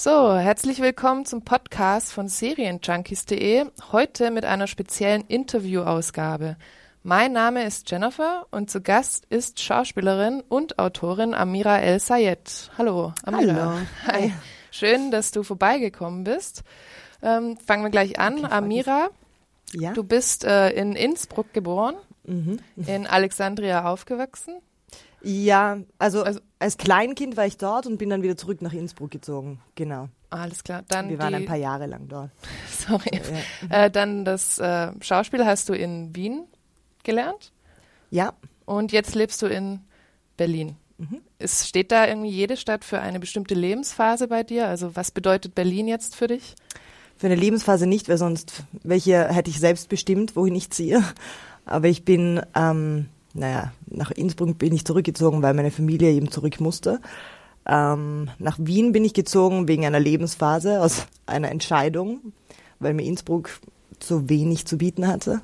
So, herzlich willkommen zum Podcast von Serienjunkies.de. Heute mit einer speziellen Interviewausgabe. Mein Name ist Jennifer und zu Gast ist Schauspielerin und Autorin Amira El Sayed. Hallo, Amira. Hallo. Hi. Schön, dass du vorbeigekommen bist. Ähm, fangen wir gleich an. Okay, Amira, Ja. du bist äh, in Innsbruck geboren, Mhm. in Alexandria aufgewachsen. Ja, also, Also- als Kleinkind war ich dort und bin dann wieder zurück nach Innsbruck gezogen. Genau. Alles klar. Dann Wir waren die, ein paar Jahre lang dort. Sorry. Äh, dann das äh, Schauspiel hast du in Wien gelernt Ja, und jetzt lebst du in Berlin. Mhm. Es steht da irgendwie jede Stadt für eine bestimmte Lebensphase bei dir? Also was bedeutet Berlin jetzt für dich? für eine Lebensphase nicht, weil sonst welche hätte ich selbst bestimmt, wohin ich ziehe. Aber ich bin, ähm, naja, nach Innsbruck bin ich zurückgezogen, weil meine Familie eben zurück musste. Ähm, nach Wien bin ich gezogen wegen einer Lebensphase, aus einer Entscheidung, weil mir Innsbruck zu wenig zu bieten hatte.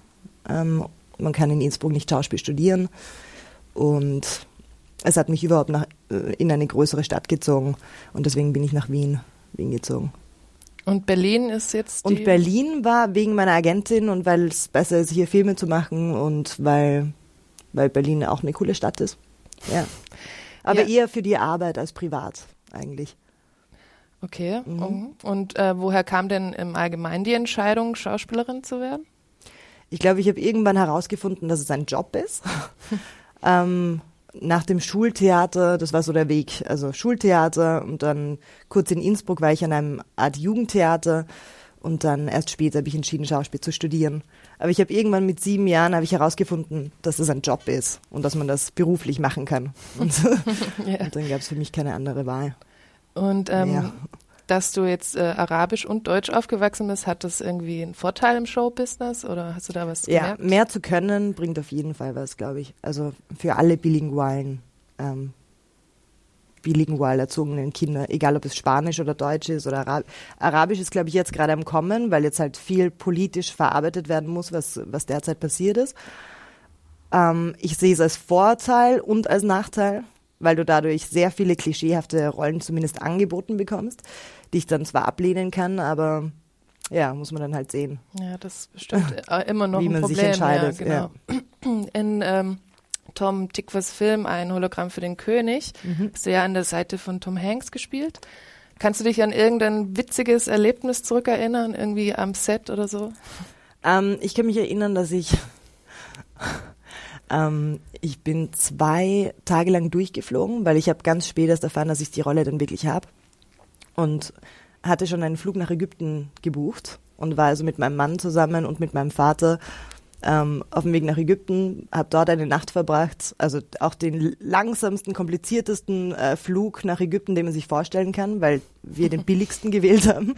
Ähm, man kann in Innsbruck nicht Schauspiel studieren und es hat mich überhaupt nach, äh, in eine größere Stadt gezogen und deswegen bin ich nach Wien, Wien gezogen. Und Berlin ist jetzt Und Berlin war wegen meiner Agentin und weil es besser ist, hier Filme zu machen und weil, weil Berlin auch eine coole Stadt ist. Ja. Aber Ja. eher für die Arbeit als privat eigentlich. Okay. Mhm. mhm. Und äh, woher kam denn im Allgemeinen die Entscheidung, Schauspielerin zu werden? Ich glaube, ich habe irgendwann herausgefunden, dass es ein Job ist. ähm, nach dem Schultheater, das war so der Weg, also Schultheater und dann kurz in Innsbruck war ich an einem Art Jugendtheater und dann erst später habe ich entschieden, Schauspiel zu studieren. Aber ich habe irgendwann mit sieben Jahren habe ich herausgefunden, dass das ein Job ist und dass man das beruflich machen kann. Und, Ja. und dann gab es für mich keine andere Wahl. Und ähm, Ja. dass du jetzt äh, Arabisch und Deutsch aufgewachsen bist, hat das irgendwie einen Vorteil im Showbusiness oder hast du da was Ja, gemerkt? mehr zu können bringt auf jeden Fall was, glaube ich. Also für alle bilingualen, ähm, bilingual erzogenen Kinder, egal ob es Spanisch oder Deutsch ist oder Arab Arabisch ist, glaube ich, jetzt gerade am Kommen, weil jetzt halt viel politisch verarbeitet werden muss, was, was derzeit passiert ist. Ähm, ich sehe es als Vorteil und als Nachteil, weil du dadurch sehr viele klischeehafte Rollen zumindest angeboten bekommst, die ich dann zwar ablehnen kann, aber ja, muss man dann halt sehen. Ja, das ist bestimmt immer noch Wie ein man sich Problem. entscheidet, Ja, genau. In ähm, Tom Tickvers Film Ein Hologramm für den König Mhm. hast du ja an der Seite von Tom Hanks gespielt. Kannst du dich an irgendein witziges Erlebnis zurückerinnern, irgendwie am Set oder so? Ähm, ich kann mich erinnern, dass ich ähm, ich bin zwei Tage lang durchgeflogen, weil ich habe ganz spät erst erfahren, dass ich die Rolle dann wirklich habe und hatte schon einen Flug nach Ägypten gebucht und war also mit meinem Mann zusammen und mit meinem Vater ähm, auf dem Weg nach Ägypten, habe dort eine Nacht verbracht, also auch den langsamsten, kompliziertesten äh, Flug nach Ägypten, den man sich vorstellen kann, weil wir den billigsten gewählt haben.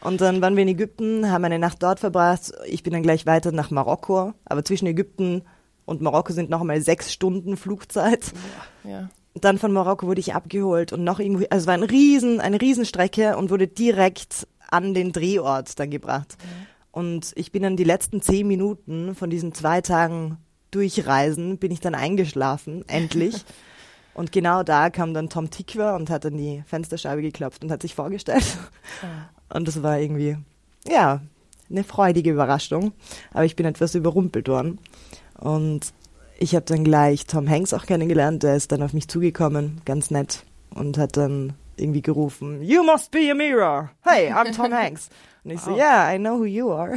Und dann waren wir in Ägypten, haben eine Nacht dort verbracht. Ich bin dann gleich weiter nach Marokko, aber zwischen Ägypten und Marokko sind noch einmal sechs Stunden Flugzeit. Ja. Dann von Marokko wurde ich abgeholt und noch irgendwo, also es war ein riesen, eine Riesenstrecke und wurde direkt an den Drehort dann gebracht. Und ich bin dann die letzten zehn Minuten von diesen zwei Tagen Durchreisen, bin ich dann eingeschlafen, endlich. und genau da kam dann Tom Tikva und hat an die Fensterscheibe geklopft und hat sich vorgestellt. Und das war irgendwie, ja, eine freudige Überraschung. Aber ich bin etwas überrumpelt worden. Und ich habe dann gleich Tom Hanks auch kennengelernt. Der ist dann auf mich zugekommen, ganz nett, und hat dann irgendwie gerufen, You must be Amira. Hey, I'm Tom Hanks. Und ich so, Wow. yeah, I know who you are.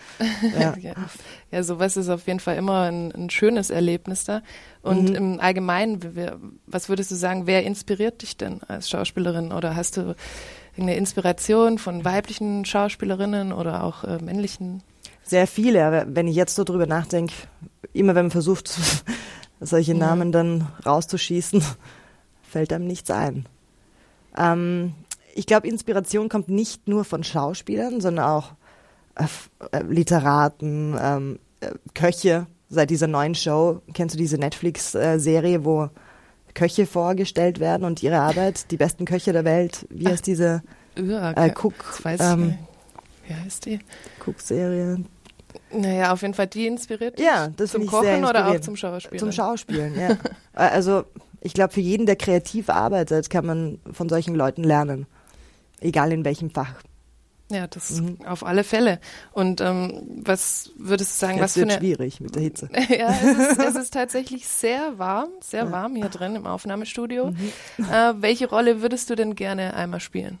ja. Ja. ja, sowas ist auf jeden Fall immer ein, ein schönes Erlebnis da. Und Mhm. im Allgemeinen, wer, was würdest du sagen, wer inspiriert dich denn als Schauspielerin? Oder hast du irgendeine Inspiration von weiblichen Schauspielerinnen oder auch äh, männlichen? Sehr viele, aber wenn ich jetzt so drüber nachdenke, immer wenn man versucht, solche Namen dann rauszuschießen, fällt einem nichts ein. Ähm, ich glaube, Inspiration kommt nicht nur von Schauspielern, sondern auch äh, äh, Literaten, ähm, äh, Köche. Seit dieser neuen Show, kennst du diese Netflix-Serie, wo Köche vorgestellt werden und ihre Arbeit, die besten Köche der Welt. Wie heißt diese äh. Cook, Das weiß ähm. Wie heißt die? Cook-Serie? Naja, auf jeden Fall die inspiriert Ja, das zum Kochen oder auch zum Schauspielen? Zum Schauspielen, ja. Äh, also ich glaube, für jeden, der kreativ arbeitet, kann man von solchen Leuten lernen. Egal in welchem Fach. Ja, das Mhm. auf alle Fälle. Und ähm, was würdest du sagen, was Jetzt für wird eine schwierig mit der Hitze. ja, es ist, es ist tatsächlich sehr warm, sehr warm hier drin im Aufnahmestudio. Mhm. Äh, welche Rolle würdest du denn gerne einmal spielen?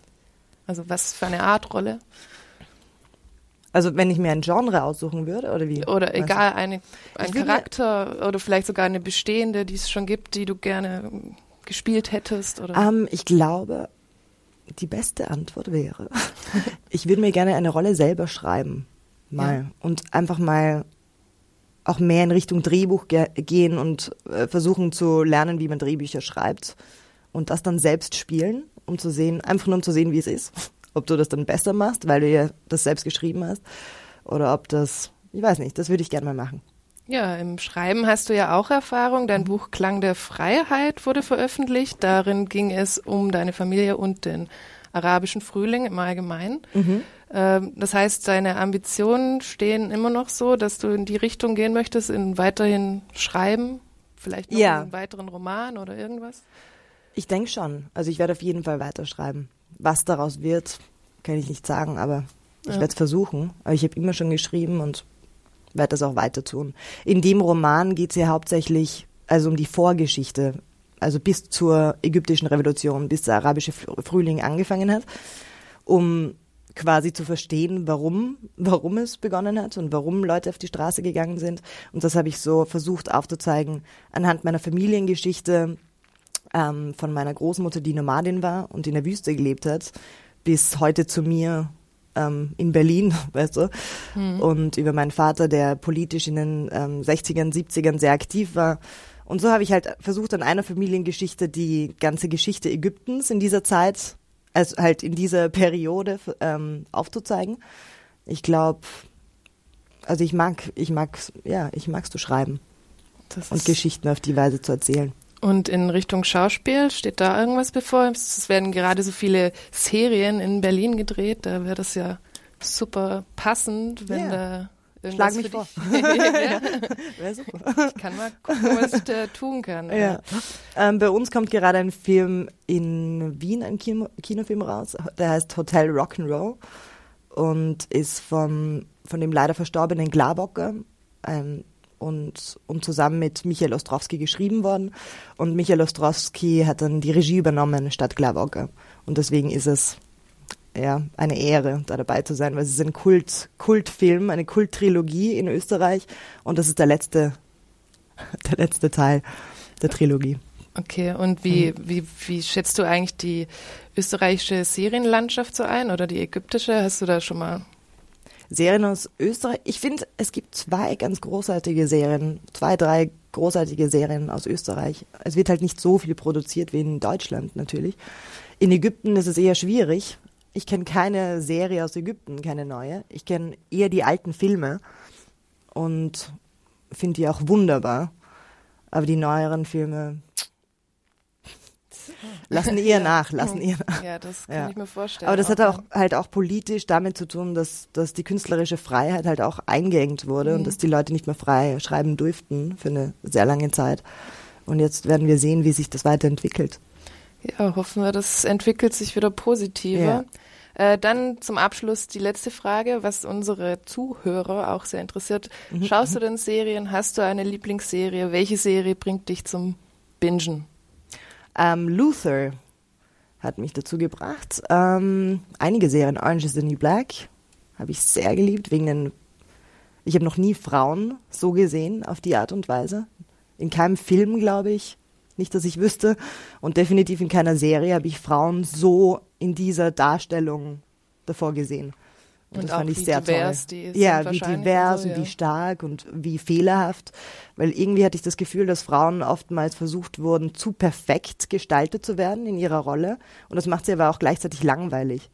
Also was für eine Art Rolle? Also wenn ich mir ein Genre aussuchen würde, oder wie? Oder egal, eine, ein Charakter oder vielleicht sogar eine bestehende, die es schon gibt, die du gerne gespielt hättest? Oder? Ähm, ich glaube, die beste Antwort wäre, ich würde mir gerne eine Rolle selber schreiben. Mal. Und einfach mal auch mehr in Richtung Drehbuch ge gehen und äh, versuchen zu lernen, wie man Drehbücher schreibt. Und das dann selbst spielen, um zu sehen, einfach nur um zu sehen, wie es ist. Ob du das dann besser machst, weil du ja das selbst geschrieben hast. Oder ob das, ich weiß nicht, das würde ich gerne mal machen. Ja, im Schreiben hast du ja auch Erfahrung. Dein Buch Klang der Freiheit wurde veröffentlicht. Darin ging es um deine Familie und den arabischen Frühling im Allgemeinen. Ähm, das heißt, deine Ambitionen stehen immer noch so, dass du in die Richtung gehen möchtest, in weiterhin schreiben, vielleicht noch Ja. einen weiteren Roman oder irgendwas. Ich denke schon. Also ich werde auf jeden Fall weiterschreiben. Was daraus wird, kann ich nicht sagen, aber ich Ja. werde es versuchen. Aber ich habe immer schon geschrieben und werde das auch weiter tun. In dem Roman geht es ja hauptsächlich also um die Vorgeschichte, also bis zur ägyptischen Revolution, bis der arabische Fr- Frühling angefangen hat, um quasi zu verstehen, warum, warum es begonnen hat und warum Leute auf die Straße gegangen sind. Und das habe ich so versucht aufzuzeigen anhand meiner Familiengeschichte, ähm, von meiner Großmutter, die Nomadin war und in der Wüste gelebt hat, bis heute zu mir ähm, in Berlin, weißt du, und über meinen Vater, der politisch in den ähm, 60ern, 70ern sehr aktiv war. Und so habe ich halt versucht, an einer Familiengeschichte die ganze Geschichte Ägyptens in dieser Zeit, also halt in dieser Periode ähm, aufzuzeigen. Ich glaube, also ich mag, ich mag, ja, ich mag's zu schreiben Das und Geschichten auf die Weise zu erzählen. Und in Richtung Schauspiel, steht da irgendwas bevor? Es werden gerade so viele Serien in Berlin gedreht, da wäre das ja super passend, wenn Ja. da irgendwas Schlag mich vor. ja, Wäre super. ich kann mal gucken, was ich da tun kann. Ja. Ähm, bei uns kommt gerade ein Film in Wien, ein Kino, Kinofilm raus, der heißt Hotel Rock'n'Roll und ist vom, von dem leider verstorbenen Glabocker ähm, und, und zusammen mit Michael Ostrowski geschrieben worden. Und Michael Ostrowski hat dann die Regie übernommen statt Glabocker. Und deswegen ist es ja, eine Ehre, da dabei zu sein, weil es ist ein Kult, Kultfilm, eine Kulttrilogie in Österreich und das ist der letzte, der letzte Teil der Trilogie. Okay, und wie, wie, wie schätzt du eigentlich die österreichische Serienlandschaft so ein oder die ägyptische? Hast du da schon mal Serien aus Österreich. Ich finde, es gibt zwei ganz großartige Serien, zwei, drei großartige Serien aus Österreich. Es wird halt nicht so viel produziert wie in Deutschland natürlich. In Ägypten ist es eher schwierig. Ich kenne keine Serie aus Ägypten, keine neue. Ich kenne eher die alten Filme und finde die auch wunderbar. Aber die neueren Filme lassen eher nach, lassen eher nach. Ja, das kann Ja. ich mir vorstellen. Aber das hat auch ja. halt auch politisch damit zu tun, dass, dass die künstlerische Freiheit halt auch eingeengt wurde Mhm. und dass die Leute nicht mehr frei schreiben durften für eine sehr lange Zeit. Und jetzt werden wir sehen, wie sich das weiterentwickelt. Ja, hoffen wir, das entwickelt sich wieder positiver. Äh, dann zum Abschluss die letzte Frage, was unsere Zuhörer auch sehr interessiert. Mhm, Schaust du denn Serien? Hast du eine Lieblingsserie? Welche Serie bringt dich zum Bingen? Ähm, Luther hat mich dazu gebracht. Ähm, einige Serien, Orange is the New Black, habe ich sehr geliebt, wegen den. Ich habe noch nie Frauen so gesehen, auf die Art und Weise. In keinem Film, glaube ich. Nicht, dass ich wüsste. Und definitiv in keiner Serie habe ich Frauen so in dieser Darstellung davor gesehen. Und, Und das auch fand ich wie sehr divers toll. die ja, wie divers und so, und ja. wie stark und wie fehlerhaft. Weil irgendwie hatte ich das Gefühl, dass Frauen oftmals versucht wurden, zu perfekt gestaltet zu werden in ihrer Rolle. Und das macht sie aber auch gleichzeitig langweilig.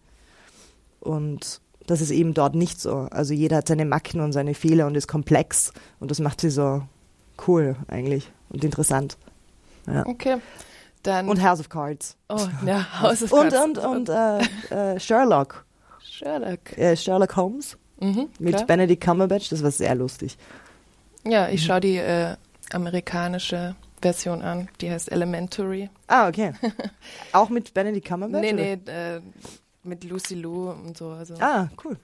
Und das ist eben dort nicht so. Also jeder hat seine Macken und seine Fehler und ist komplex. Und das macht sie so cool eigentlich und interessant. Ja. Okay. Dann. Und House of Cards. oh, ja, House of Und, Cards. und, und äh, äh, Sherlock. Sherlock. Äh, Sherlock Holmes Mhm, mit klar. Benedict Cumberbatch. Das war sehr lustig. Ja, ich schaue die äh, amerikanische Version an. Die heißt Elementary. Ah, okay. Auch mit Benedict Cumberbatch? nee, oder? nee, äh, mit Lucy Liu und so. Also. Ah, cool.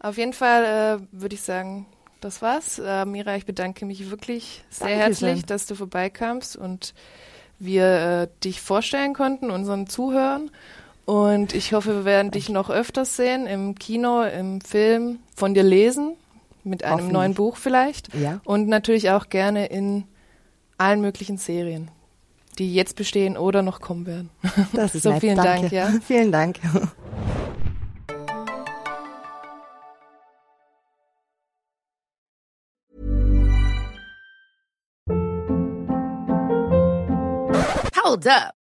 Auf jeden Fall äh, würde ich sagen, das war's. Äh, Mira, ich bedanke mich wirklich sehr Dankeschön. herzlich, dass du vorbeikamst und wir äh, dich vorstellen konnten, unseren Zuhörern. Und ich hoffe, wir werden dich noch öfters sehen, im Kino, im Film, von dir lesen, mit einem neuen Buch vielleicht. Ja. Und natürlich auch gerne in allen möglichen Serien, die jetzt bestehen oder noch kommen werden. Das ist So, vielen Danke. Dank, ja. Vielen Dank. Hold up.